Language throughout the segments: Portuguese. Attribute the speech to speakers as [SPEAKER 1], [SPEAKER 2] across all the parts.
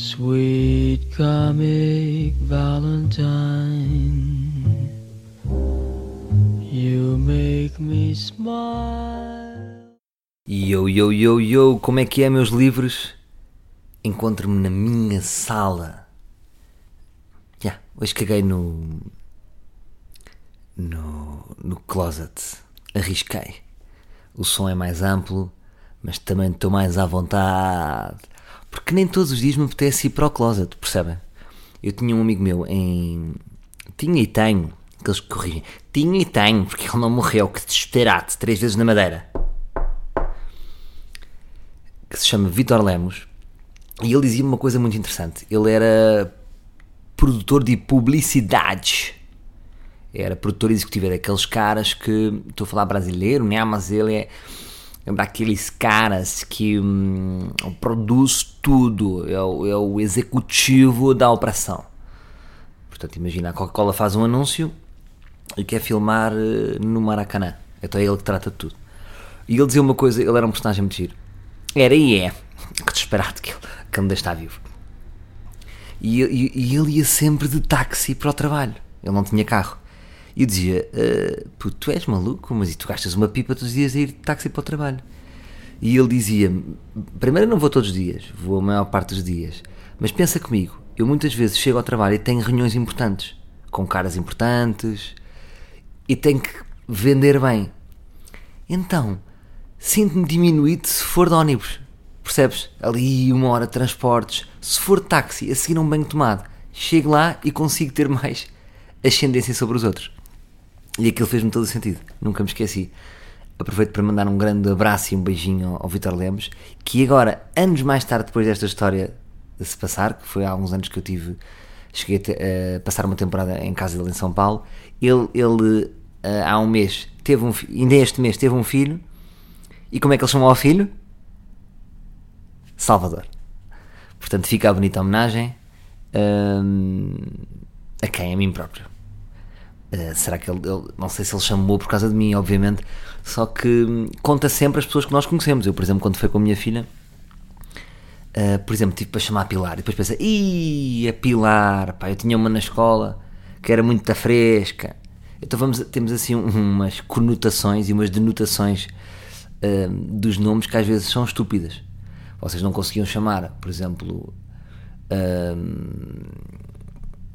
[SPEAKER 1] Sweet comic Valentine, you make me smile.
[SPEAKER 2] Yo, yo, yo, yo, como é que é, meus livros? Encontro-me na minha sala. Já, hoje caguei no. no. no closet. Arrisquei. O som é mais amplo, mas também estou mais à vontade. Porque nem todos os dias me apetece ir para o closet, percebem? Eu tinha um amigo meu em. Tinha e tenho, aqueles que corrigem. Tinha e tenho, porque ele não morreu, que desesperado, três vezes na madeira. Que se chama Vitor Lemos. E ele dizia-me uma coisa muito interessante. Ele era produtor de publicidades. Era produtor executivo, era daqueles caras que. Estou a falar brasileiro, né? Mas ele é daqueles caras que hum, produz tudo, é o, é o executivo da operação. Portanto, imagina, a Coca-Cola faz um anúncio e quer filmar eh, no Maracanã. Então é ele que trata de tudo. E ele dizia uma coisa, ele era um personagem muito giro. Era e é. Que desesperado que ele, que ainda está vivo. E, e, e ele ia sempre de táxi para o trabalho. Ele não tinha carro. E eu dizia: uh, Puto, tu és maluco, mas e tu gastas uma pipa todos os dias a ir de táxi para o trabalho? E ele dizia: Primeiro, não vou todos os dias, vou a maior parte dos dias. Mas pensa comigo, eu muitas vezes chego ao trabalho e tenho reuniões importantes, com caras importantes, e tenho que vender bem. Então, sinto-me diminuído se for de ônibus. Percebes? Ali uma hora de transportes. Se for de táxi, a seguir um banho tomado, chego lá e consigo ter mais ascendência sobre os outros. E aquilo fez-me todo o sentido. Nunca me esqueci. Aproveito para mandar um grande abraço e um beijinho ao Vitor Lemos, que agora, anos mais tarde, depois desta história de se passar, que foi há alguns anos que eu tive, cheguei a, passar uma temporada em casa dele em São Paulo, ele, ele há um mês teve um ainda este mês teve um filho, e como é que ele chamou ao filho? Salvador. Portanto, fica a bonita homenagem hum, a quem? A mim próprio. Uh, será que ele, ele, Não sei se ele chamou por causa de mim, obviamente. Só que hum, conta sempre as pessoas que nós conhecemos. Eu, por exemplo, quando foi com a minha filha, uh, por exemplo, tive para chamar a Pilar. E depois pensei, ih, a Pilar, pá, eu tinha uma na escola que era muito da fresca. Então vamos, temos assim umas conotações e umas denotações uh, dos nomes que às vezes são estúpidas. Vocês não conseguiam chamar, por exemplo,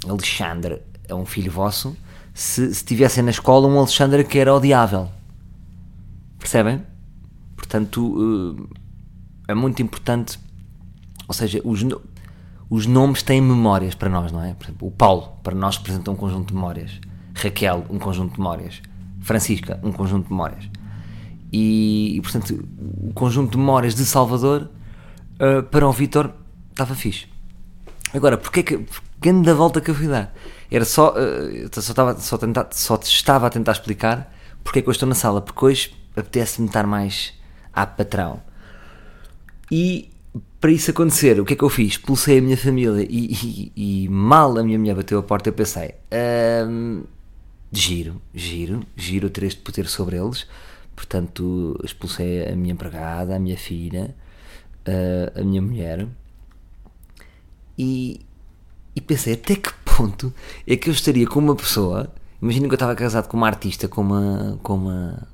[SPEAKER 2] Alexandre é um filho vosso se, se tivessem na escola um Alexandre que era odiável. Percebem? Portanto, eh, é muito importante. Ou seja, os, os nomes têm memórias para nós, não é? Por exemplo, o Paulo, para nós, representa um conjunto de memórias. Raquel, um conjunto de memórias. Francisca, um conjunto de memórias. E, e portanto, o conjunto de memórias de Salvador, uh, para o Vitor, estava fixe. Agora, porque é que. Grande da volta que eu fui dar. Era só. Uh, só, estava, só, tentar, só estava a tentar explicar porque é que eu estou na sala. Porque hoje apetece-me estar mais à patrão. E para isso acontecer, o que é que eu fiz? Pulsei a minha família e, e, e mal a minha mulher bateu a porta, eu pensei: giro, giro, giro ter este poder sobre eles. Portanto, expulsei a minha empregada, a minha filha, uh, a minha mulher. E, e pensei: até que ponto é que eu estaria com uma pessoa? Imagina que eu estava casado com uma artista, com uma. Com uma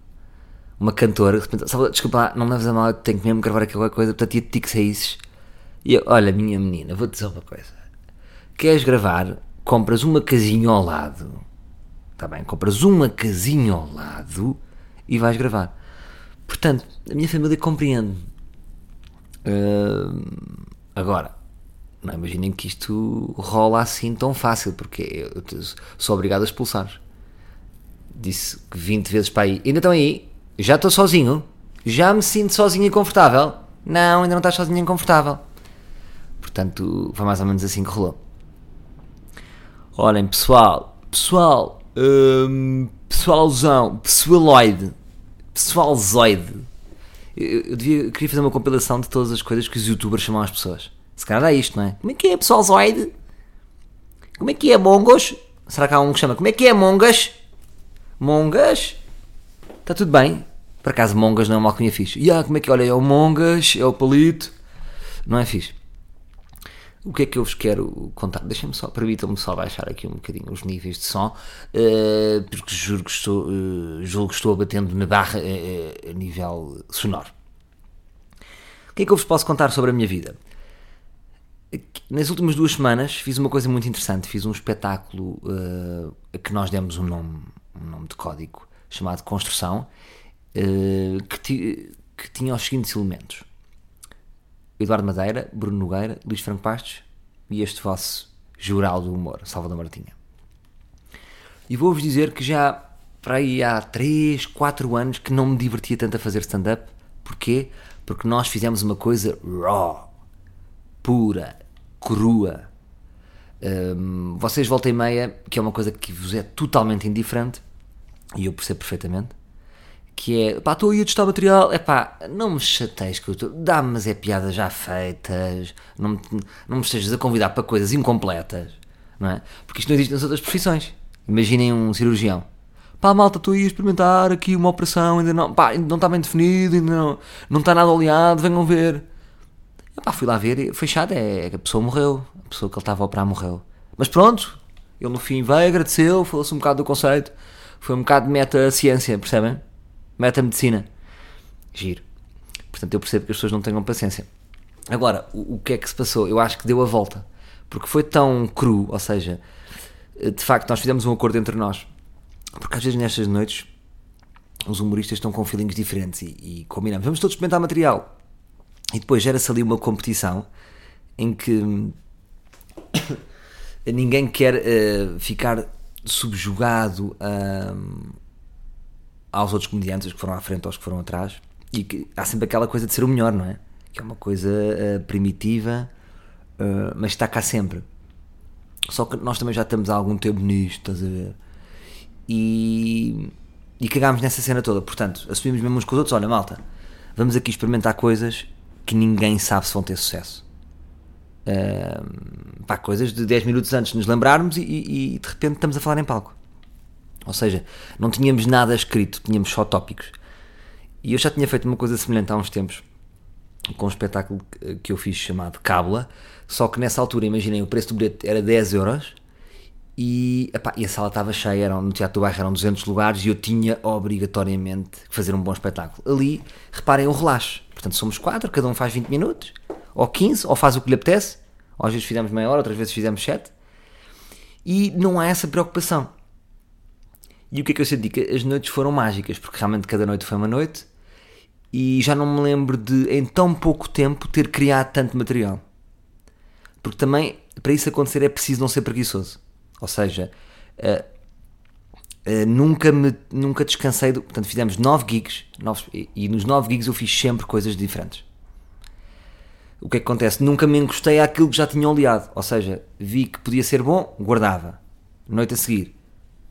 [SPEAKER 2] uma cantora, de repente, desculpa lá, não leves a mal, eu tenho que mesmo gravar aquela coisa, portanto ia-te que saísses. E eu, olha, minha menina, vou-te dizer uma coisa. Queres gravar? Compras uma casinha ao lado. Está bem? Compras uma casinha ao lado e vais gravar. Portanto, a minha família compreende. Uh, agora, não imaginem que isto rola assim tão fácil, porque eu sou obrigado a expulsar. Disse 20 vezes para aí. Ainda estão aí? Já estou sozinho? Já me sinto sozinho e confortável? Não, ainda não estás sozinho e confortável. Portanto, foi mais ou menos assim que rolou. Olhem, pessoal, pessoal, hum, pessoalzão, pessoaloide, pessoalzoide. Eu, eu, devia, queria fazer uma compilação de todas as coisas que os youtubers chamam as pessoas. Se calhar é isto, não é? Como é que é, pessoalzoide? Como é que é, mongos? Será que há um que chama? Como é que é, mongas? Mongas? Está tudo bem? Por acaso, mongas não é uma alcunha fixe. E ah, como é que é? Olha, é o mongas, é o palito. Não é fixe. O que é que eu vos quero contar? Deixem-me só, permitam-me só baixar aqui um bocadinho os níveis de som, uh, porque juro que estou, uh, julgo que estou batendo na barra uh, a nível sonoro. O que é que eu vos posso contar sobre a minha vida? Nas últimas duas semanas fiz uma coisa muito interessante. Fiz um espetáculo uh, a que nós demos um nome, um nome de código chamado Construção, uh, que, ti, que, tinha os seguintes elementos: Eduardo Madeira, Bruno Nogueira, Luís Franco Pastos e este vosso jural do humor, Salvador Martinha. E vou-vos dizer que já para aí há 3, 4 anos que não me divertia tanto a fazer stand-up. Porquê? Porque nós fizemos uma coisa raw, pura, crua. Um, vocês volta e meia, que é uma coisa que vos é totalmente indiferente, e eu percebo perfeitamente, que é, pá, estou aí a testar material, é pá, não me chateis que eu estou, dá-me é piadas já feitas, não me, não me estejas a convidar para coisas incompletas, não é? Porque isto não existe nas outras profissões. Imaginem um cirurgião. Pá, malta, estou aí a experimentar aqui uma operação, ainda não, pá, não está bem definido, ainda não, não está nada oleado, venham ver. Epá, fui lá ver e fechado, é que a pessoa morreu. A pessoa que ele estava a operar morreu. Mas pronto, ele no fim veio, agradeceu, falou-se um bocado do conceito. Foi um bocado de meta-ciência, percebem? Meta-medicina. Giro. Portanto, eu percebo que as pessoas não tenham paciência. Agora, o, o que é que se passou? Eu acho que deu a volta. Porque foi tão cru, ou seja, de facto, nós fizemos um acordo entre nós. Porque às vezes nestas noites os humoristas estão com feelings diferentes e, e combinamos. Vamos todos experimentar material. E depois gera-se ali uma competição em que ninguém quer uh, ficar subjugado uh, aos outros comediantes que foram à frente ou os que foram atrás. E que há sempre aquela coisa de ser o melhor, não é? Que é uma coisa uh, primitiva, mas está cá sempre. Só que nós também já estamos há algum tempo nisto, estás a ver? E, e cagámos nessa cena toda. Portanto, assumimos mesmo uns com os outros: olha, malta, vamos aqui experimentar coisas que ninguém sabe se vão ter sucesso. Uh, pá, coisas de 10 minutos antes de nos lembrarmos e, e, e, de repente estamos a falar em palco. Ou seja, não tínhamos nada escrito, tínhamos só tópicos. E eu já tinha feito uma coisa semelhante há uns tempos com um espetáculo que eu fiz chamado Cábula, só que nessa altura, imaginem, o preço do bilhete era 10 euros e, epá, e a sala estava cheia, eram, no Teatro do Bairro eram 200 lugares e eu tinha obrigatoriamente que fazer um bom espetáculo. Ali, reparem o relaxo. Portanto, somos quatro, cada um faz 20 minutos, ou 15, ou faz o que lhe apetece. Ou às vezes fizemos meia hora, outras vezes fizemos 7. E não há essa preocupação. E o que é que eu senti? Que as noites foram mágicas, porque realmente cada noite foi uma noite e já não me lembro de, em tão pouco tempo, ter criado tanto material. Porque também, para isso acontecer, é preciso não ser preguiçoso. Ou seja, uh, uh, nunca, me, nunca descansei. Do, portanto, fizemos 9 gigs nove, e, e nos 9 gigs eu fiz sempre coisas diferentes. O que é que acontece? Nunca me encostei àquilo que já tinha oleado. Ou seja, vi que podia ser bom, guardava. Noite a seguir,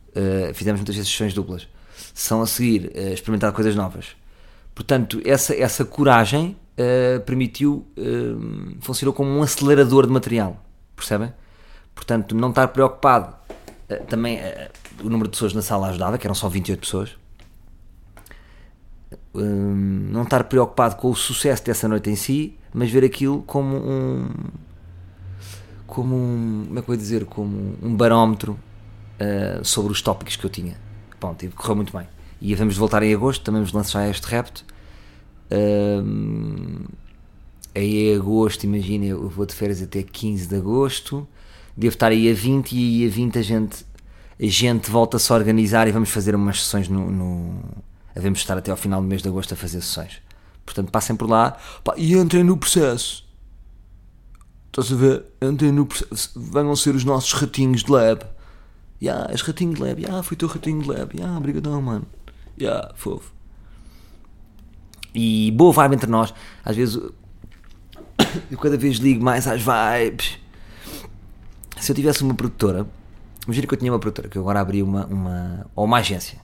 [SPEAKER 2] uh, fizemos muitas sessões duplas. São a seguir, experimentar coisas novas. Portanto, essa, essa coragem permitiu, funcionou como um acelerador de material. Percebem? Portanto, não estar preocupado. Uh, também uh, o número de pessoas na sala ajudava, que eram só 28 pessoas. Uh, não estar preocupado com o sucesso dessa noite em si, mas ver aquilo como um. como um. como é que eu vou dizer? Como um barómetro sobre os tópicos que eu tinha. Pronto, e correu muito bem. E vamos voltar em agosto, também vamos lançar este repto. Uh, aí em agosto, imagina, eu vou de férias até 15 de agosto devo estar aí a 20 e a 20 a gente, a gente volta-se a organizar e vamos fazer umas sessões no, no. Devemos estar até ao final do mês de agosto a fazer sessões. Portanto, passem por lá pá, e entrem no processo. Estás a ver? Entrem no processo. Venham ser os nossos ratinhos de lab. Ya, yeah, és ratinho de lab. Ya, yeah, fui teu ratinho de lab. Ya, yeah, mano. Ya, yeah, fofo. E boa vibe entre nós. Às vezes eu cada vez ligo mais às vibes se eu tivesse uma produtora, imagina que eu tinha uma produtora, que eu agora abri uma, uma ou uma agência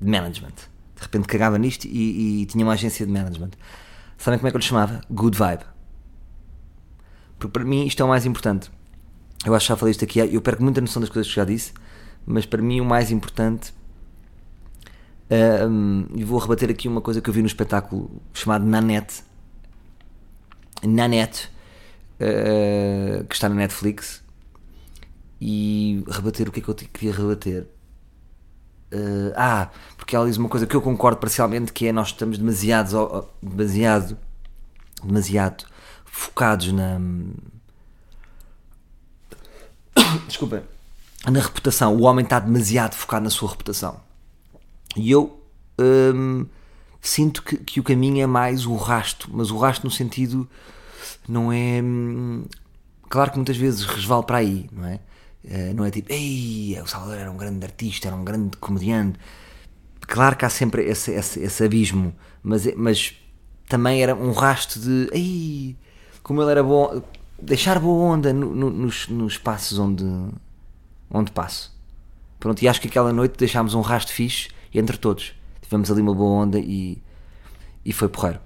[SPEAKER 2] de management. De repente cagava nisto e, e tinha uma agência de management. Sabem como é que eu lhe chamava? Good Vibe. Porque para mim isto é o mais importante. Eu acho que já falei isto aqui, eu perco muita noção das coisas que já disse, mas para mim o mais importante. Um, e vou rebater aqui uma coisa que eu vi no espetáculo chamado Nanette. Nanette, uh, que está na Netflix e rebater o que é que eu queria rebater. Uh, ah, porque ela diz uma coisa que eu concordo parcialmente que é nós estamos demasiado demasiado demasiado focados na desculpa na reputação. O homem está demasiado focado na sua reputação. E eu hum, sinto que, que, o caminho é mais o rasto, mas o rasto no sentido não é. Hum, claro que muitas vezes resvalo para aí, não é? Uh, não é tipo, ei, o Salvador era um grande artista, era um grande comediante. Claro que há sempre esse, esse, esse abismo, mas, mas também era um rasto de, ei, como ele era bom, deixar boa onda no, no, nos, nos passos onde, onde passo. Pronto, e acho que aquela noite deixámos um rasto fixe entre todos. Tivemos ali uma boa onda e, e foi porreiro.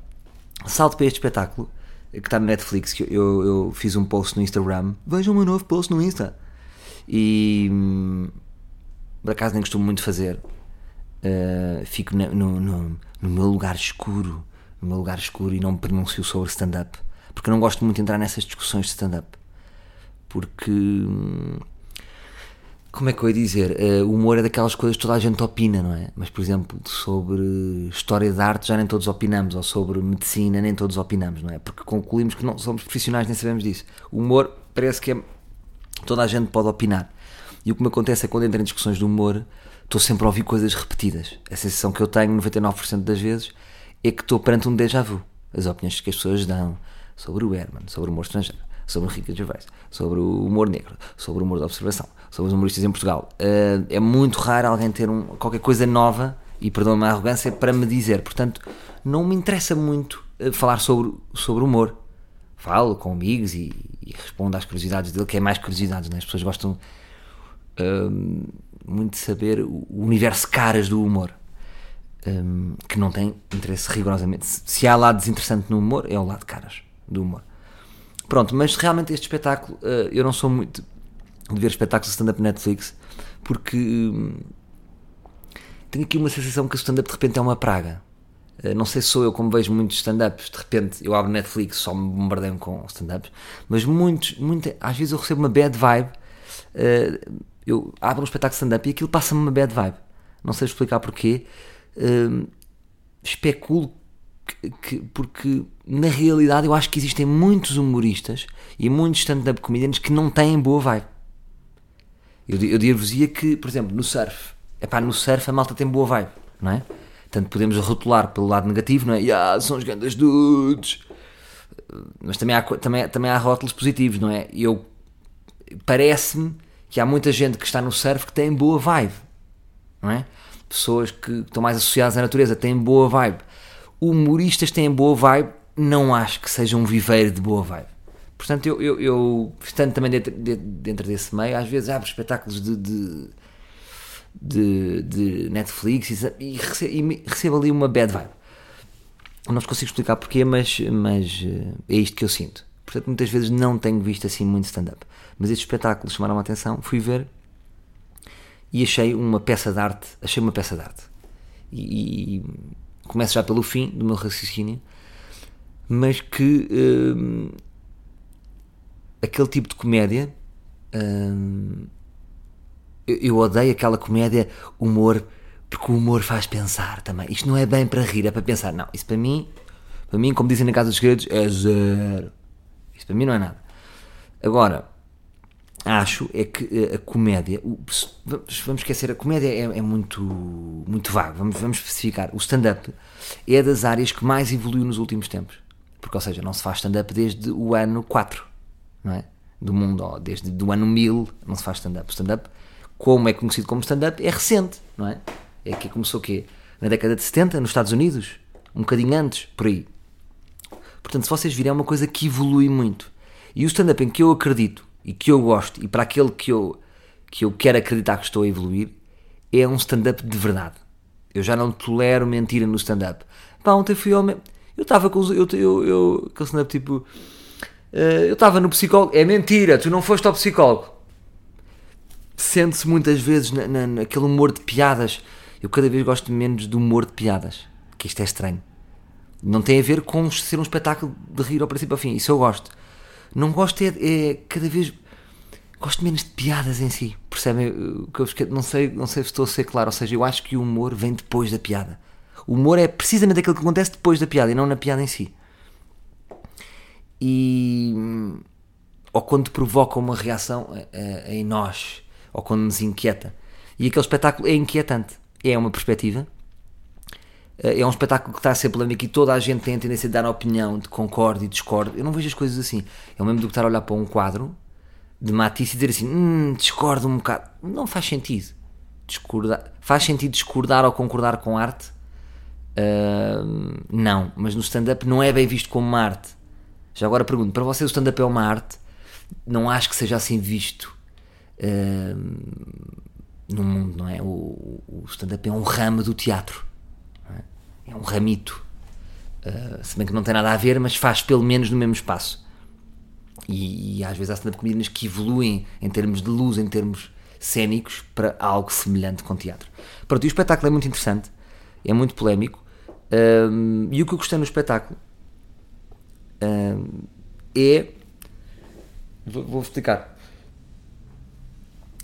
[SPEAKER 2] Salto para este espetáculo que está no Netflix, que eu, eu fiz um post no Instagram. Vejam o meu novo post no Insta. E hum, por acaso nem costumo muito fazer. Uh, fico no, no, no, no, meu lugar escuro, no meu lugar escuro e não me pronuncio sobre stand-up porque eu não gosto muito de entrar nessas discussões de stand-up. Porque. Hum, como é que eu ia dizer? Uh, o humor é daquelas coisas que toda a gente opina, não é? Mas, por exemplo, sobre história de arte já nem todos opinamos, ou sobre medicina nem todos opinamos, não é? Porque concluímos que não somos profissionais, nem sabemos disso. O humor parece que é. Toda a gente pode opinar. E o que me acontece é quando entro em discussões de humor, estou sempre a ouvir coisas repetidas. A sensação que eu tenho 99% das vezes é que estou perante um déjà vu. As opiniões que as pessoas dão, sobre o Herman, sobre o humor estrangeiro, sobre o Ricky Gervais, sobre o humor negro, sobre o humor da observação, sobre os humoristas em Portugal. Uh, é muito raro alguém ter um, qualquer coisa nova, e perdão-me a arrogância, para me dizer. Portanto, não me interessa muito uh, falar sobre, sobre humor. Falo com amigos e, e, respondo às curiosidades dele, que é mais curiosidades, né? as pessoas gostam uh, muito de saber o universo caras do humor. Um, que não tem interesse rigorosamente. Se há lado desinteressante no humor, é o lado caras do humor. Pronto, mas realmente este espetáculo, uh, eu não sou muito de ver espetáculos de stand-up Netflix, porque hum, tenho aqui uma sensação que o stand-up de repente é uma praga. Uh, não sei se sou eu como vejo muitos stand-ups, de repente eu abro Netflix só me bombardeiam com stand-ups, mas muitos, muito, às vezes eu recebo uma bad vibe. Uh, eu abro um espetáculo stand-up e aquilo passa-me uma bad vibe. Não sei explicar porquê. Uh, especulo que, que, porque na realidade eu acho que existem muitos humoristas e muitos stand-up comedians que não têm boa vibe. Eu, eu dir-vos-ia que, por exemplo, no surf, é pá, no surf a malta tem boa vibe, não é? Tanto podemos rotular pelo lado negativo, não é? São os grandes dudes. Mas também há, também, também há rótulos positivos, não é? Eu parece-me que há muita gente que está no surf que tem boa vibe, não é? Pessoas que estão mais associadas à natureza têm boa vibe humoristas têm boa vibe, não acho que seja um viveiro de boa vibe. Portanto, eu, eu, eu estando também dentro, dentro desse meio, às vezes abro espetáculos de, de, de, de Netflix e, recebo, e recebo ali uma bad vibe. Não vos consigo explicar porquê, mas, mas eh, é isto que eu sinto. Portanto, muitas vezes não tenho visto assim muito stand-up. Mas estes espetáculos chamaram a atenção, fui ver e achei uma peça de arte. Achei uma peça de arte. E, começo já pelo fim do meu raciocínio, mas que hum, aquele tipo de comédia hum, eu, odeio aquela comédia humor porque o humor faz pensar também. Isto não é bem para rir, é para pensar. Não, isso para mim, para mim, como dizem na Casa dos Segredos, é zero. Isso para mim não é nada. Agora, acho é que eh, a comédia, vamos esquecer, a comédia é, é muito, muito vago, vamos, vamos especificar. O stand-up é das áreas que mais evoluiu nos últimos tempos. Porque, ou seja, não se faz stand-up desde o ano 4, não é? Do mundo, desde o ano 1000 não se faz stand-up. O stand-up, como é conhecido como stand-up, é recente, não é? É que começou o quê? Na década de 70, nos Estados Unidos, um bocadinho antes, por aí. Portanto, se vocês virem, é uma coisa que evolui muito. E o stand-up em que eu acredito e que eu gosto e para aquele que eu, que eu quero acreditar que estou a evoluir é um stand-up de verdade. Eu já não tolero mentira no stand-up. Pá, ontem fui ao. Eu estava com os. Eu, eu, eu, aquele stand-up tipo. Uh, eu estava no psicólogo. É mentira, tu não foste ao psicólogo. Sente-se muitas vezes na, na, naquele humor de piadas. Eu cada vez gosto menos do humor de piadas. Que isto é estranho. Não tem a ver com ser um espetáculo de rir ao princípio ao fim. Isso eu gosto Não gosto é, é cada vez. Gosto menos de piadas em si. Percebem? o que eu vos Não sei, não sei se estou a ser claro. Ou seja, eu acho que o humor vem depois da piada. O humor é precisamente aquilo que acontece depois da piada e não na piada em si. E. Ou quando provoca uma reação em nós. Ou quando nos inquieta. E aquele espetáculo é inquietante. É uma perspectiva. Eh, É um espetáculo que está a ser polémico e toda a gente tem a tendência de dar opinião, de concordo e discordo. Eu não vejo as coisas assim. É o mesmo do que estar a olhar para um quadro de Matisse e dizer assim: hum, discordo um bocado. Não faz sentido. Discordar. Faz sentido discordar ou concordar com arte? Ah, não, mas no stand-up não é bem visto como uma arte. Já agora pergunto: para vocês o stand-up é uma arte? Não acho que seja assim visto no mundo, não é? O, o stand-up é um ramo do teatro é um ramito. Uh, se bem que não tem nada a ver, mas faz pelo menos no mesmo espaço. E, e às vezes há stand-up comedians que evoluem em termos de luz, em termos cênicos, para algo semelhante com teatro. Pronto, e o espetáculo é muito interessante, é muito polémico. Um, e o que eu gostei no espetáculo um, é. Vou explicar.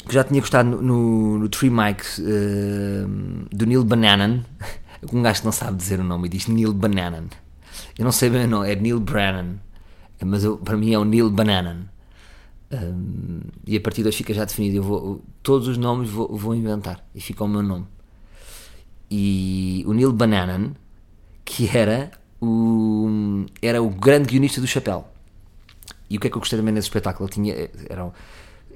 [SPEAKER 2] Que já tinha gostado no, no, no Three Mics um, do Neil Bananan. Um gajo que não sabe dizer o nome e diz Neil Bananan. Eu não sei bem o nome, é Neil Brennan. Mas eu- para mim é o Neil Bananan. Um, e a partir de hoje fica já definido. Eu vou, todos os nomes vou, vou inventar e fica o meu nome. E o Neil Bananan, que era o, era o grande guionista do Chapéu. E o que é que eu gostei também nesse espetáculo? Ele tinha, era,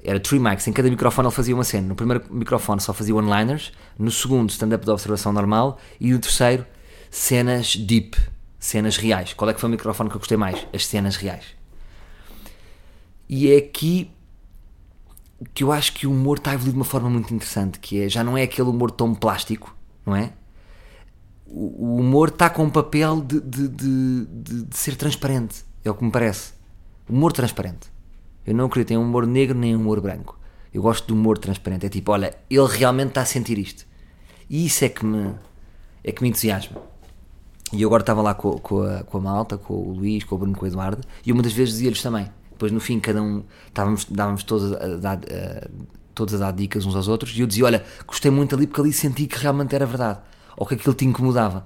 [SPEAKER 2] era three mics, em cada microfone ele fazia uma cena. No primeiro microfone só fazia one-liners, no segundo stand-up de observação normal e no terceiro cenas deep, cenas reais. Qual é que foi o microfone que eu gostei mais? As cenas reais. E é aqui que eu acho que o humor está a evoluir de uma forma muito interessante, que é, já não é aquele humor tão plástico, não é? O, o humor está com um papel de, de, de- de ser transparente, é o que me parece. Humor transparente. Eu não acredito em humor negro nem humor branco. Eu gosto de humor transparente. É tipo, olha, ele realmente está a sentir isto. E isso é que me, é que me entusiasma. E eu agora estava lá com, com, a, com a malta, com o Luís, com o Bruno, com o Eduardo, e uma das vezes dizia-lhes também. Depois no fim, cada um, estávamos, dávamos todos a, dar, a- todos a dar dicas uns aos outros, e eu dizia: Olha, gostei muito ali porque ali senti que realmente era verdade, ou que aquilo te incomodava.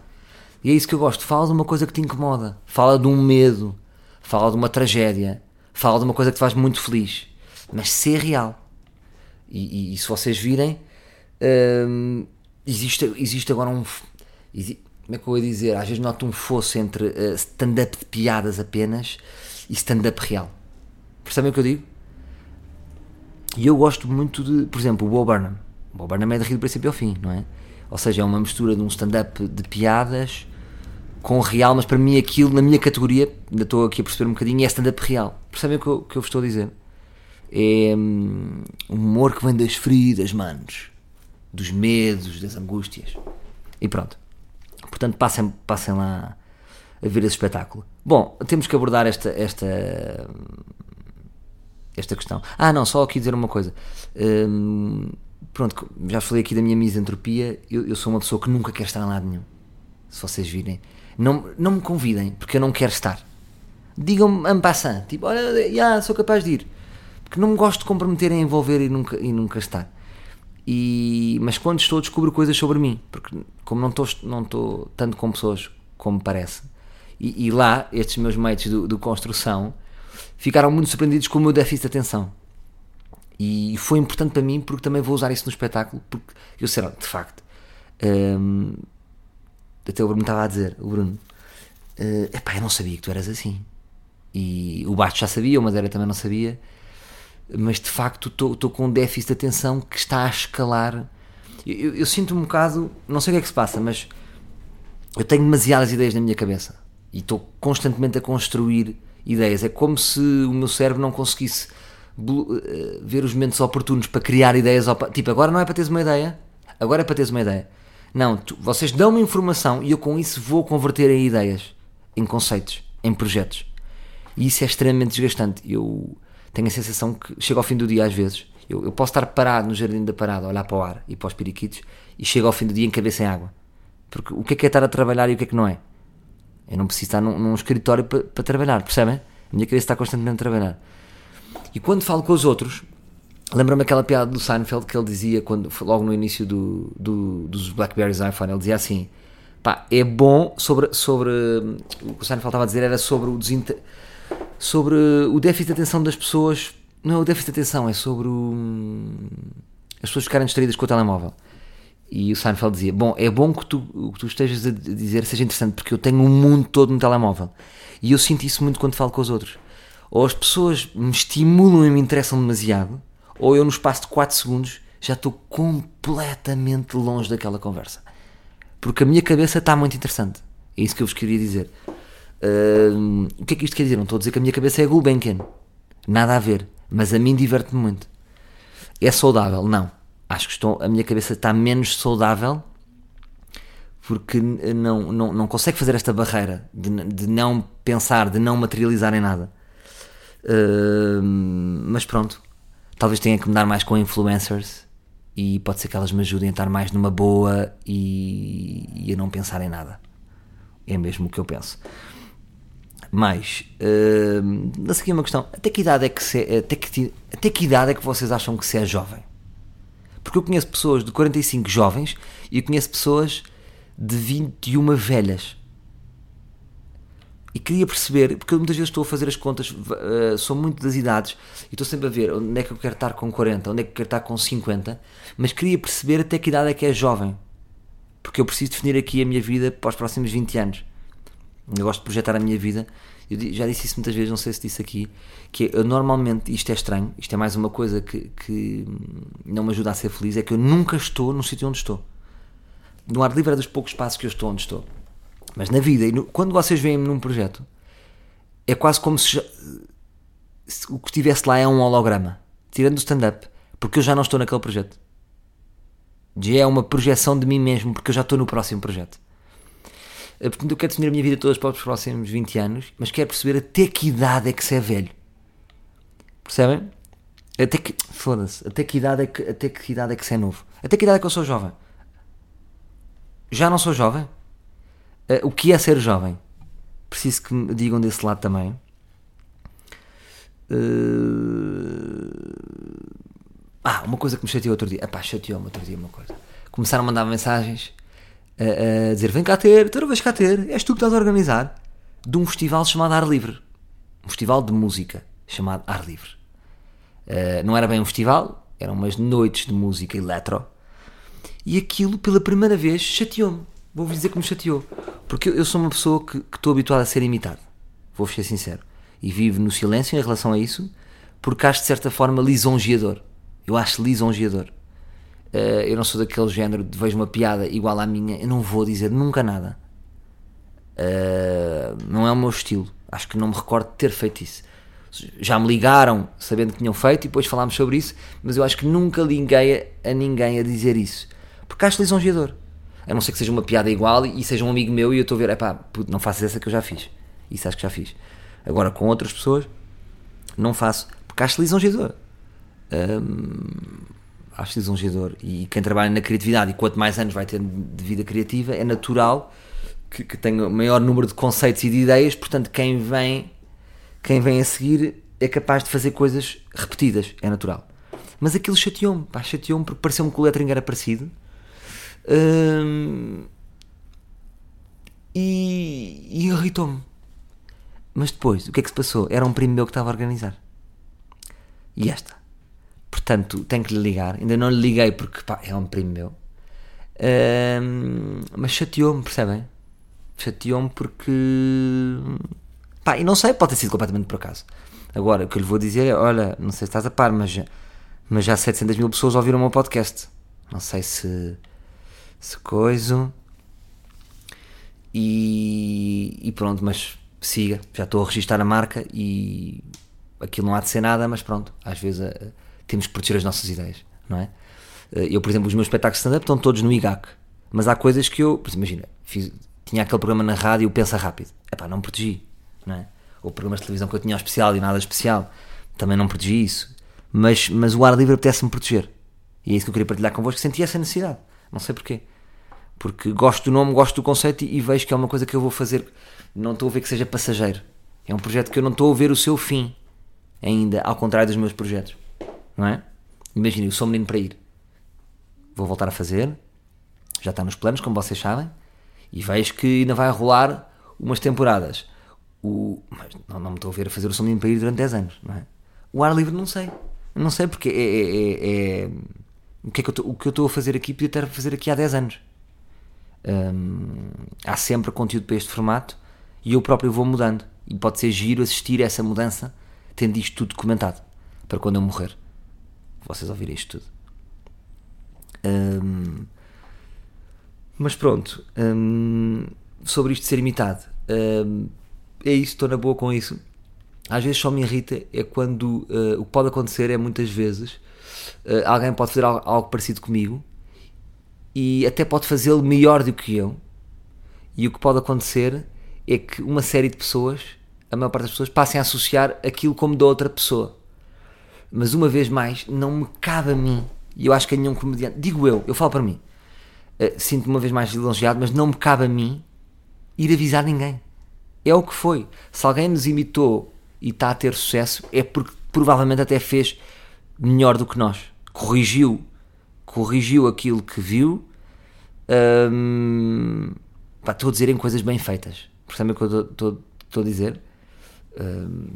[SPEAKER 2] E é isso que eu gosto. Fala de uma coisa que te incomoda, fala de um medo, fala de uma tragédia, fala de uma coisa que te faz muito feliz, mas ser real. E, e- e se vocês virem, hum, existe, existe agora um. como é que eu ia dizer? Às vezes noto um fosso entre eh, stand-up de piadas apenas e stand-up real. Percebem o que eu digo? E eu gosto muito de, por exemplo, o Bo Burnham. O Bo Burnham é de rir do princípio ao fim, não é? Ou seja, é uma mistura de um stand-up de piadas com real, mas para mim aquilo, na minha categoria, ainda estou aqui a perceber um bocadinho, é stand-up real. Percebem o que eu, que eu vos estou a dizer? É hum, um humor que vem das feridas, manos. Dos medos, das angústias. E pronto. Portanto, passem, passem lá a ver esse espetáculo. Bom, temos que abordar esta, esta, esta questão. Ah, não, só aqui dizer uma coisa. Hum, pronto, já falei aqui da minha misantropia. Eu, eu sou uma pessoa que nunca quer estar em lado nenhum. Se vocês virem, não, não me convidem, porque eu não quero estar. Digam-me en passant, tipo, olha, já, sou capaz de ir. Porque não me gosto de comprometer em envolver e nunca, e nunca estar. E, mas quando estou, descubro coisas sobre mim, porque como não estou, não estou tanto com pessoas como parece, e, e lá, estes meus mates do, do construção ficaram muito surpreendidos com o meu déficit de atenção. E foi importante para mim porque também vou usar isso no espetáculo, porque eu sei, de facto, hum, até o Bruno estava a dizer, o Bruno, eh, epá, eu não sabia que tu eras assim. E o Bastos já sabia, o Madeira também não sabia, mas de facto estou com um déficit de atenção que está a escalar. Eu, eu- eu sinto um bocado, não sei o que é que se passa, mas eu tenho demasiadas ideias na minha cabeça e estou constantemente a construir ideias. É como se o meu cérebro não conseguisse eh, ver os momentos oportunos para criar ideias. Tipo, agora não é para teres uma ideia, agora é para teres uma ideia. Não, tu- vocês dão-me informação e eu com isso vou converter em ideias, em conceitos, em projetos. E isso é extremamente desgastante. Eu tenho a sensação que chego ao fim do dia às vezes. Eu, eu posso estar parado no jardim da parada, olhar para o ar e para os periquitos e chego ao fim do dia em cabeça em água. Porque o que é que é estar a trabalhar e o que é que não é? Eu não preciso estar num, num escritório para, para trabalhar, percebem? A minha cabeça está constantemente a trabalhar. E quando falo com os outros, lembra-me aquela piada do Seinfeld que ele dizia quando, logo no início do, do, dos Blackberries iPhone, ele dizia assim: pá, é bom sobre. sobre o que o Seinfeld estava a dizer era sobre o desinter, sobre o déficit de atenção das pessoas. Não é o déficit de atenção, é sobre o, as pessoas ficarem distraídas com o telemóvel. E o Seinfeld dizia: Bom, é bom que tu, o que tu estejas a dizer seja interessante, porque eu tenho um mundo todo no telemóvel. E eu sinto isso muito quando falo com os outros. Ou as pessoas me estimulam e me interessam demasiado, ou eu, no espaço de 4 segundos, já estou completamente longe daquela conversa. Porque a minha cabeça está muito interessante. É isso que eu vos queria dizer. Uh, o que é que isto quer dizer? Não estou a dizer que a minha cabeça é Gulbenkian. Nada a ver. Mas a mim diverte-me muito. É saudável? Não acho que estou, a minha cabeça está menos saudável porque não, não, não consegue fazer esta barreira de, de não pensar, de não materializar em nada. Uh, mas pronto, talvez tenha que mudar mais com influencers e pode ser que elas me ajudem a estar mais numa boa e, e a não pensar em nada. É mesmo o que eu penso. Mas, uh, aqui uma questão: até que idade é que, se, até, que, até que idade é que vocês acham que se é jovem? Porque eu conheço pessoas de 45 jovens e conheço pessoas de 21 velhas. E queria perceber, porque eu muitas vezes estou a fazer as contas, uh, sou muito das idades, e estou sempre a ver onde é que eu quero estar com 40, onde é que eu quero estar com 50, mas queria perceber até que idade é que é jovem. Porque eu preciso definir aqui a minha vida para os próximos 20 anos. Eu gosto de projetar a minha vida eu já disse isso muitas vezes, não sei se disse aqui, que eu, normalmente, isto é estranho, isto é mais uma coisa que, que não me ajuda a ser feliz, é que eu nunca estou no sítio onde estou. No ar livre é dos poucos passos que eu estou onde estou. Mas na vida, e no, quando vocês veem-me num projeto, é quase como se, já, se o que estivesse lá é um holograma, tirando o stand-up, porque eu já não estou naquele projeto. Já é uma projeção de mim mesmo, porque eu já estou no próximo projeto. Eh, portanto, eu quero definir a minha vida todas para os próximos 20 anos, mas quero perceber até que idade é que se é velho. Percebem? Até que. Foda-se. Até que idade é que, até que idade é que se é novo? Até que idade é que eu sou jovem? Já não sou jovem? Uh, o que é ser jovem? Preciso que me digam desse lado também. Uh... Ah, uma coisa que me chateou outro dia. Epá, chateou-me outro dia uma coisa. Começaram a mandar mensagens a, a dizer: vem cá ter, tu vez cá ter, és tu que estás a organizar, de um festival chamado Ar Livre. Um festival de música chamado Ar Livre. Uh, não era bem um festival, eram umas noites de música eletro. E aquilo, pela primeira vez, chateou-me. Vou-vos dizer que me chateou. Porque eu, sou uma pessoa que, estou habituado a ser imitado. Vou-vos ser sincero. E vivo no silêncio em relação a isso, porque acho de certa forma lisonjeador. Eu acho lisonjeador. Uh, eu não sou daquele género de vejo uma piada igual à minha, eu não vou dizer nunca nada. Uh, não é o meu estilo. Acho que não me recordo de ter feito isso. Já me ligaram sabendo que tinham feito e depois falámos sobre isso, mas eu acho que nunca liguei a, a ninguém a dizer isso. Porque acho lisonjeador. A não ser que seja uma piada igual e, seja um amigo meu e eu estou a ver, epá, não faças essa que eu já fiz. Isso acho que já fiz. Agora com outras pessoas, não faço. Porque acho lisonjeador. Um, acho lisonjeador. E quem trabalha na criatividade e quanto mais anos vai ter de vida criativa, é natural que, que tenha maior número de conceitos e de ideias, portanto, quem vem, quem vem a seguir é capaz de fazer coisas repetidas, é natural. Mas aquilo chateou-me, pá, chateou-me porque pareceu-me que o lettering era parecido. Hum, e, e irritou-me. Mas depois, o que é que se passou? Era um primo meu que estava a organizar. E esta Portanto, tenho que lhe ligar. Ainda não lhe liguei porque pá, é um primo meu. Uh, mas chateou-me, percebem? Chateou-me porque. Pá, e não sei, pode ter sido completamente por acaso. Agora, o que eu lhe vou dizer é: olha, não sei se estás a par, mas, mas já 700 mil pessoas ouviram o meu podcast. Não sei se. Se coiso. E, e pronto, mas siga. Já estou a registrar a marca e aquilo não há de ser nada, mas pronto, às vezes. A, temos que proteger as nossas ideias, não é? Eh, eu, por exemplo, os meus espetáculos stand-up estão todos no IGAC, mas há coisas que eu, por exemplo, imagina, fiz, tinha aquele programa na rádio, Pensa Rápido, é pá, não protegi, não é? Ou programas de televisão que eu tinha especial e nada especial, também não protegi isso, mas, mas o ar livre apetece-me proteger, e é isso que eu queria partilhar convosco, senti essa necessidade, não sei porquê, porque gosto do nome, gosto do conceito e, vejo que é uma coisa que eu vou fazer, não estou a ver que seja passageiro, É um projeto que eu não estou a ver o seu fim ainda, ao contrário dos meus projetos. Não é? Imagina, eu sou menino para ir. Vou voltar a fazer. Já está nos planos, como vocês sabem. E vejo que ainda vai rolar umas temporadas. O, mas não, não me estou a ver a fazer o Menino para ir durante 10 anos, não é? O ar livre não sei. Não sei porque é, é- é- é- o, que é que eu estou a fazer aqui podia estar a fazer aqui há 10 anos. Há sempre conteúdo para este formato e eu próprio vou mudando. E pode ser giro assistir a essa mudança tendo isto tudo documentado para quando eu morrer. Vocês ouvirem isto tudo. Mas pronto, sobre isto ser imitado, é isso, estou na boa com isso. Às vezes só me irrita é quando eh, o que pode acontecer é muitas vezes eh, alguém pode fazer algo, algo parecido comigo e até pode fazê-lo melhor do que eu. E o que pode acontecer é que uma série de pessoas, a maior parte das pessoas, passem a associar aquilo como da outra pessoa. Mas uma vez mais, não me cabe a mim, e eu acho que a nenhum comediante, digo eu, eu falo para mim, eh, sinto-me uma vez mais elogiado, mas não me cabe a mim ir avisar ninguém. É o que foi. Se alguém nos imitou e está a ter sucesso, é porque provavelmente até fez melhor do que nós. Corrigiu, corrigiu aquilo que viu. Hum, pá, a dizer em coisas bem feitas. Percebem o que eu estou- a dizer? Hum,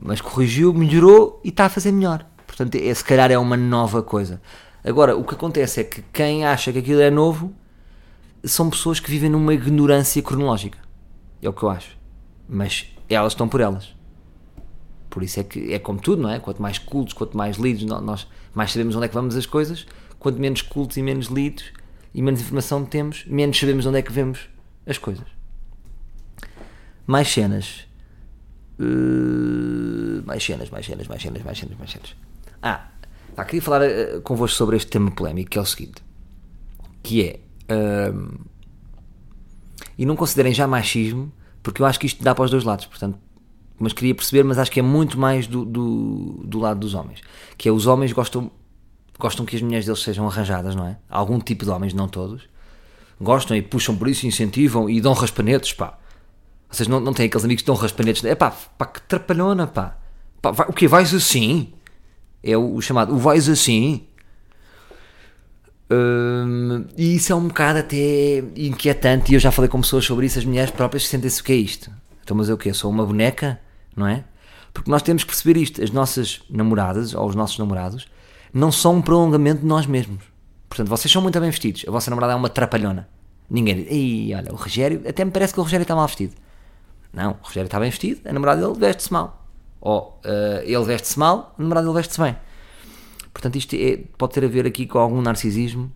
[SPEAKER 2] mas corrigiu, melhorou e está a fazer melhor. Portanto, é, se calhar é uma nova coisa. Agora, o que acontece é que quem acha que aquilo é novo são pessoas que vivem numa ignorância cronológica. É o que eu acho. Mas elas estão por elas. Por isso é que é como tudo, não é? Quanto mais cultos, quanto mais lidos, nó- nós mais sabemos onde é que vamos as coisas. Quanto menos cultos e menos lidos e menos informação temos, menos sabemos onde é que vemos as coisas. Mais cenas. Uh, mais cenas, mais cenas, mais cenas, mais cenas, mais cenas. Ah, pá, queria falar uh, convosco sobre este tema polémico que é o seguinte: que é. hum, e não considerem já machismo, porque eu acho que isto dá para os dois lados, portanto, mas queria perceber, mas acho que é muito mais do, do, do lado dos homens. Que é os homens gostam, gostam que as mulheres deles sejam arranjadas, não é? Algum tipo de homens, não todos. Gostam e puxam por isso, incentivam e dão raspanetes, pá. Vocês não, não têm aqueles amigos que dão raspanetes? É pá, pá, que trapalhona, pá. Pá, vai- o quê? Vais assim? É o, o chamado, o vais assim? Hum, e isso é um bocado até inquietante. E eu já falei com pessoas sobre isso. As mulheres próprias sentem-se o que é isto? Então, mas eu o quê? Sou uma boneca? Não é? Porque nós temos que perceber isto. As nossas namoradas ou os nossos namorados não são um prolongamento de nós mesmos. Portanto, vocês são muito bem vestidos. A vossa namorada é uma trapalhona. Ninguém diz, olha, o Rogério, até me parece que o Rogério está mal vestido. Não, o Rogério está bem vestido, a namorada dele veste-se mal. Ou eh, ele veste-se mal, a namorada dele veste-se bem. Portanto, isto é- pode ter a ver aqui com algum narcisismo.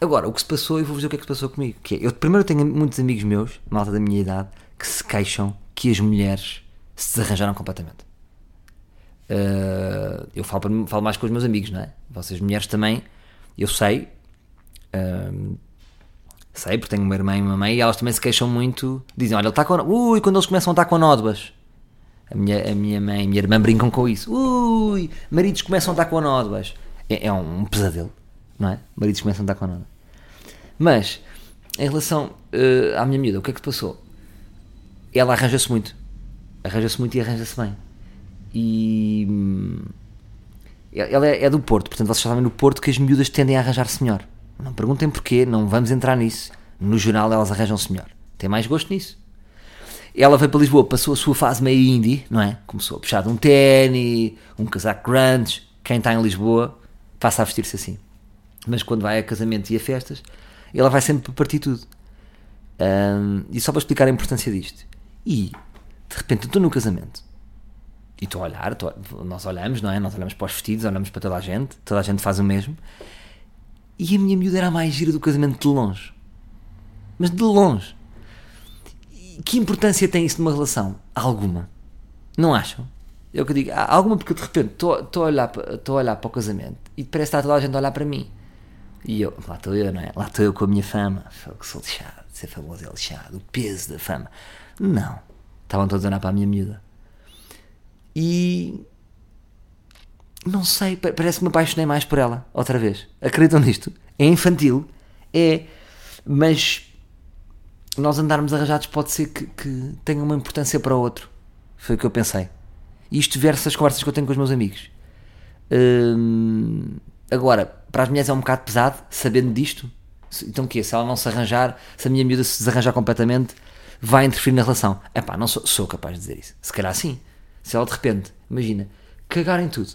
[SPEAKER 2] Agora, o que se passou, eu vou dizer o que é que se passou comigo. Que é, eu primeiro tenho muitos amigos meus, malta da minha idade, que se queixam que as mulheres se desarranjaram completamente. Uh, eu falo, falo mais com os meus amigos, não é? Vocês mulheres também, eu sei, um, sei, porque tenho uma irmã e uma mãe, e elas também se queixam muito, dizem, olha, ele está com. Ui, quando eles começam a estar com nódoas. A minha, a minha mãe e a minha irmã brincam com isso. Ui, maridos começam a estar com nódoas. É, é um pesadelo, não é? Maridos começam a estar com nódoas. Mas, em relação uh, à minha miúda, o que é que se passou? Ela arranja-se muito. Arranja-se muito e arranja-se bem. E. hum, Ela é, é do Porto, portanto vocês sabem no Porto que as miúdas tendem a arranjar-se melhor. Não perguntem porquê, não vamos entrar nisso. No geral elas arranjam-se melhor. Tem mais gosto nisso. Ela veio para Lisboa, passou a sua fase meio indie, não é? Começou a puxar de um ténis, um casaco grande. Quem está em Lisboa passa a vestir-se assim. Mas quando vai a casamentos e a festas, ela vai sempre para partir tudo. Hum, e só para explicar a importância disto. E, de repente, eu estou no casamento e estou a olhar, nós olhamos, não é? Nós olhamos para os vestidos, olhamos para toda a gente, toda a gente faz o mesmo. E a minha miúda era a mais gira do casamento de longe. Mas de longe. E que importância tem isso numa relação? Alguma. Não acham? É o que eu digo. Alguma porque de repente estou a, olhar a olhar para o casamento e parece que está toda a gente a olhar para mim. E eu, lá estou eu, não é? Lá estou eu com a minha fama. Que sou lixado. Ser famoso é lixado. O peso da fama. Não. Estavam todos a olhar para a minha miúda. E. Não sei, pa- parece que me apaixonei mais por ela, outra vez. Acreditam nisto? É infantil, é. Mas. nós andarmos arranjados pode ser que, que tenha uma importância para o outro. Foi o que eu pensei. Isto versa as conversas que eu tenho com os meus amigos. Hum, agora, para as mulheres é um bocado pesado, sabendo disto. Então o quê? Se ela não se arranjar, se a minha miúda se desarranjar completamente, vai interferir na relação. É pá, não sou, sou capaz de dizer isso. Se calhar sim. Se ela de repente, imagina, cagar em tudo.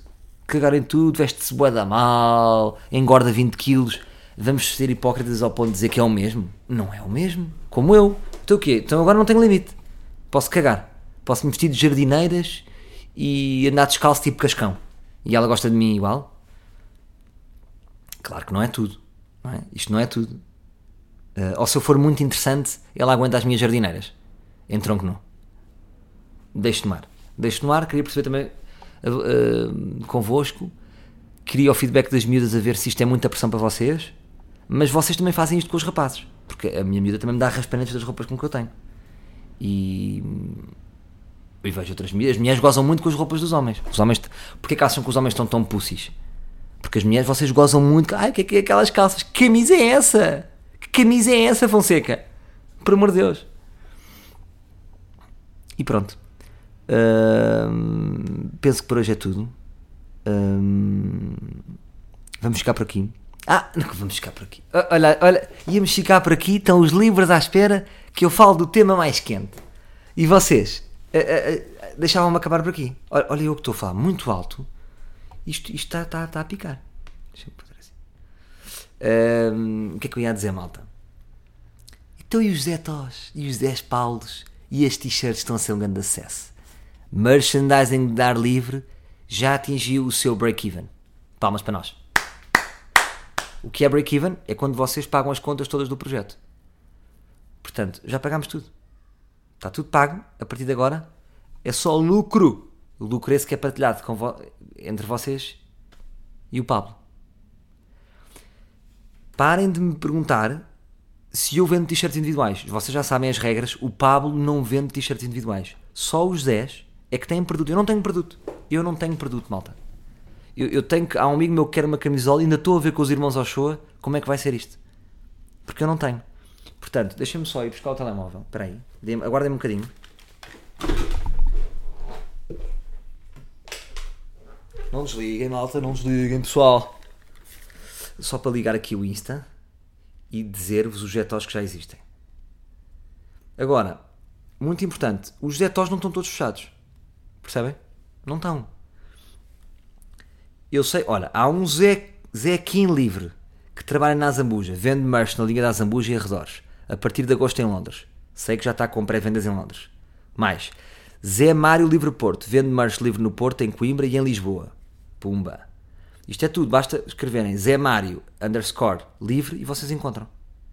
[SPEAKER 2] Cagar em tudo, veste-se bué da mal, engorda 20 quilos. Vamos ser hipócritas ao ponto de dizer que é o mesmo? Não é o mesmo. Como eu. Então o quê? Então agora não tenho limite. Posso cagar. Posso me vestir de jardineiras e andar descalço tipo cascão. E ela gosta de mim igual? Claro que não é tudo. Não é? Isto não é tudo. Eh, ou se eu for muito interessante, ela aguenta as minhas jardineiras. Em tronco nu. Deixo no ar. Deixo no ar, queria perceber também eh, convosco. Queria o feedback das miúdas a ver se isto é muita pressão para vocês. Mas vocês também fazem isto com os rapazes. Porque a minha miúda também me dá raspanetes das roupas com que eu tenho. E e vejo outras mulheres. As mulheres gozam muito com as roupas dos homens. Os homens. Porquê que acham que os homens estão tão pussies? Porque as mulheres, vocês gozam muito. Ai, o que é que é aquelas calças? Que camisa é essa? Camisa é essa, Fonseca? Por amor de Deus. E pronto. Ahm, penso que por hoje é tudo. Ahm, vamos ficar por aqui. Ah, não, vamos ficar por aqui. Olha, olha, íamos ficar por aqui. Estão os livros à espera que eu falo do tema mais quente. E vocês? ah, Deixavam-me acabar por aqui. Olha, olha eu que estou a falar muito alto. Isto isto está está- está a picar. Deixa eu pôr assim. O que é que eu ia dizer, malta? Então e os Zé Tós? E os 10 Paulos? E as t-shirts estão a ser um grande acesso. Merchandising de ar livre já atingiu o seu break-even. Palmas para nós. O que é break-even? É quando vocês pagam as contas todas do projeto. Portanto, já pagámos tudo. Está tudo pago. A partir de agora é só lucro. O lucro esse que é partilhado vo- entre vocês e o Pablo. Parem de me perguntar se eu vendo t-shirts individuais. Vocês já sabem as regras. O Pablo não vende t-shirts individuais. Só os 10 é que têm produto. Eu não tenho produto. Eu não tenho produto, malta. Eu, eu tenho que. Há um amigo meu que quer uma camisola e ainda estou a ver com os irmãos ao show como é que vai ser isto. Porque eu não tenho. Portanto, deixem-me só ir buscar o telemóvel. Espera aí. Aguardem-me um bocadinho. Não desliguem, malta, não desliguem, pessoal. Só para ligar aqui o Insta e dizer-vos os jetós que já existem. Agora, muito importante, os jetós não estão todos fechados. Percebem? Não estão. Eu sei, olha, há um Zé, Zé Kim livre que trabalha na Azambuja, vende merch na linha da Azambuja e arredores, a partir de agosto em Londres. Sei que já está com pré-vendas em Londres. Mais, Zé Mário Livre Porto, vende merch livre no Porto, em Coimbra e em Lisboa. Pumba. Isto é tudo, basta escreverem Zé Mário underscore livre e vocês encontram.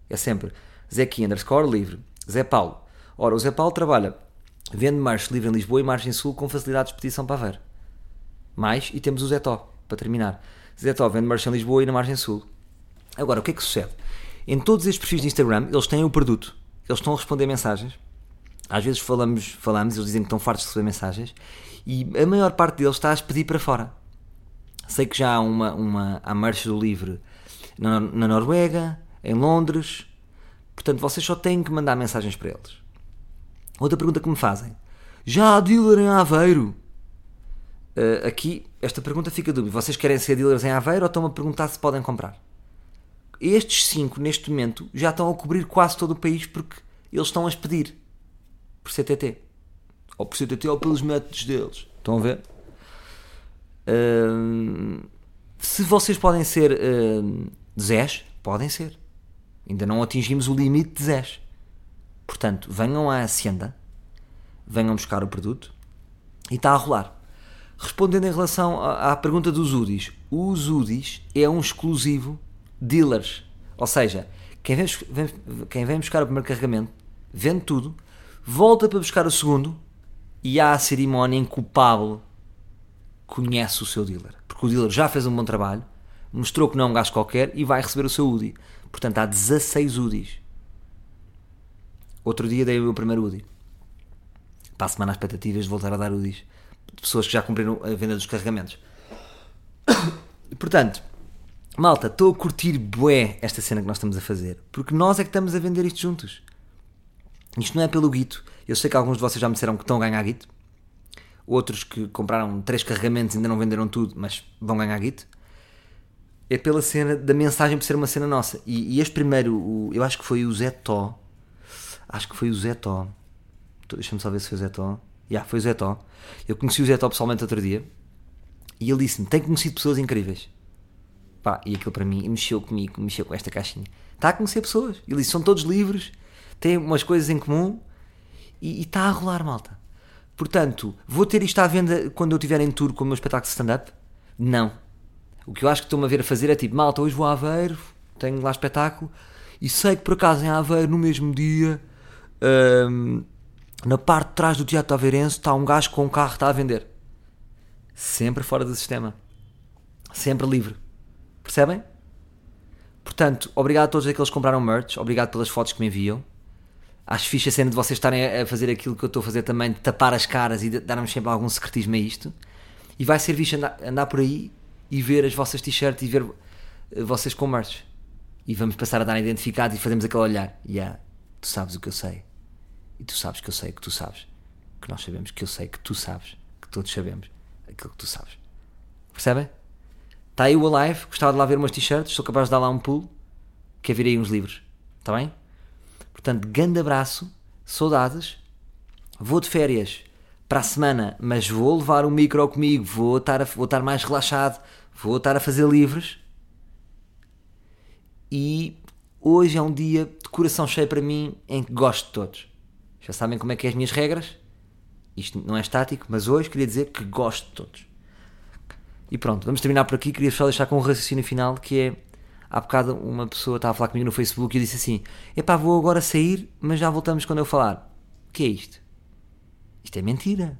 [SPEAKER 2] É sempre Zé Kim underscore livre. Zé Paulo. Ora, o Zé Paulo trabalha, vende merch livre em Lisboa e Margem Sul com facilidade de expedição para ver. Mais, e temos o Zé Tó, para terminar. Zé Tó vende merch em Lisboa e na Margem Sul. Agora, o que é que sucede? Em todos estes perfis de Instagram, eles têm o produto. Eles estão a responder mensagens. Às vezes falamos, falamos, eles dizem que estão fartos de receber mensagens. E a maior parte deles está a pedir para fora. Sei que já há uma, uma há merch do livre na, na Noruega, em Londres. Portanto, vocês só têm que mandar mensagens para eles. Outra pergunta que me fazem. Já há dealer em Aveiro? Uh, aqui, esta pergunta fica dúvida. Vocês querem ser dealers em Aveiro ou estão a perguntar se podem comprar? Estes cinco, neste momento, já estão a cobrir quase todo o país porque eles estão a expedir por CTT. Ou por CTT ou pelos métodos deles. Estão a ver? Se vocês podem ser hum, Zés, podem ser. Ainda não atingimos o limite de Zés. Portanto, venham à Hacienda, venham buscar o produto e está a rolar. Respondendo em relação à, à pergunta dos UDIs, os UDIs é um exclusivo dealers. Ou seja, quem vem, vem- quem vem buscar o primeiro carregamento vende tudo, volta para buscar o segundo e há a cerimónia em que o Pablo conhece o seu dealer. Porque o dealer já fez um bom trabalho, mostrou que não é um gajo qualquer e vai receber o seu UDI. Portanto, há 16 UDIs. Outro dia dei o meu primeiro UDI. Para a semana, expectativas de voltar a dar UDIs. De pessoas que já cumpriram a venda dos carregamentos. Portanto, malta, estou a curtir bué esta cena que nós estamos a fazer. Porque nós é que estamos a vender isto juntos. Isto não é pelo guito. Eu sei que alguns de vocês já me disseram que estão a ganhar guito. Outros que compraram três carregamentos e ainda não venderam tudo, mas vão ganhar guito. É pela cena da mensagem por ser uma cena nossa. E, e este primeiro, o- eu acho que foi o Zé Tó. Acho que foi o Zé Tó. Deixa-me só ver se foi o Zé Tó. Já, foi o Zé Tó. Eu conheci o Zé Tó pessoalmente outro dia. E ele disse-me: Tenho conhecido pessoas incríveis. Pá, e aquilo para mim mexeu comigo, mexeu com esta caixinha. Está a conhecer pessoas. Ele disse: são todos livres, têm umas coisas em comum e está a rolar, malta. Portanto, vou ter isto à venda quando eu estiver em tour com o meu espetáculo de stand-up? Não. O que eu acho que estou-me a ver a fazer é tipo: malta, hoje vou a Aveiro, tenho lá espetáculo e sei que por acaso em Aveiro, no mesmo dia, hum, na parte de trás do Teatro Aveirense, está um gajo com um carro que está a vender. Sempre fora do sistema. Sempre livre. Percebem? Portanto, obrigado a todos aqueles que compraram merch, obrigado pelas fotos que me enviam. Acho fixe a cena de vocês estarem a fazer aquilo que eu estou a fazer também, de tapar as caras e darmos sempre algum secretismo a isto. E vai ser fixe andar, andar por aí e ver as vossas t-shirts e ver eh, vocês com merch. E vamos passar a dar identificados e fazemos aquele olhar. Yeah, tu sabes o que eu sei. E tu sabes que eu sei que tu sabes. Que nós sabemos que eu sei que tu sabes. Que todos sabemos aquilo que tu sabes. Percebem? Está aí o Alive, gostava de lá ver umas t-shirts, sou capaz de dar lá um pulo, que virei uns livros. Está bem? Portanto, grande abraço, saudades. Vou de férias para a semana, mas vou levar o micro comigo, vou estar, a- vou estar mais relaxado, vou estar a fazer livros. E hoje é um dia de coração cheio para mim em que gosto de todos. Já sabem como é que é as minhas regras? Isto não é estático, mas hoje queria dizer que gosto de todos. E pronto, vamos terminar por aqui. Queria só deixar com um raciocínio final que é. Há bocado uma pessoa estava a falar comigo no Facebook e disse assim: Epá, vou agora sair, mas já voltamos quando eu falar. O que é isto? Isto é mentira.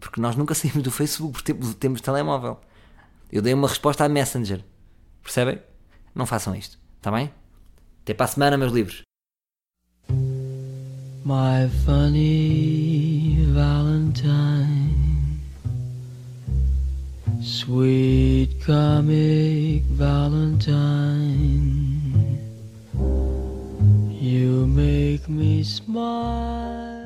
[SPEAKER 2] Porque nós nunca saímos do Facebook porque temos telemóvel. Eu dei uma resposta à Messenger. Percebem? Não façam isto. Está bem? Até para a semana, meus livros.
[SPEAKER 1] My funny Valentine, Sweet comic Valentine, you make me smile.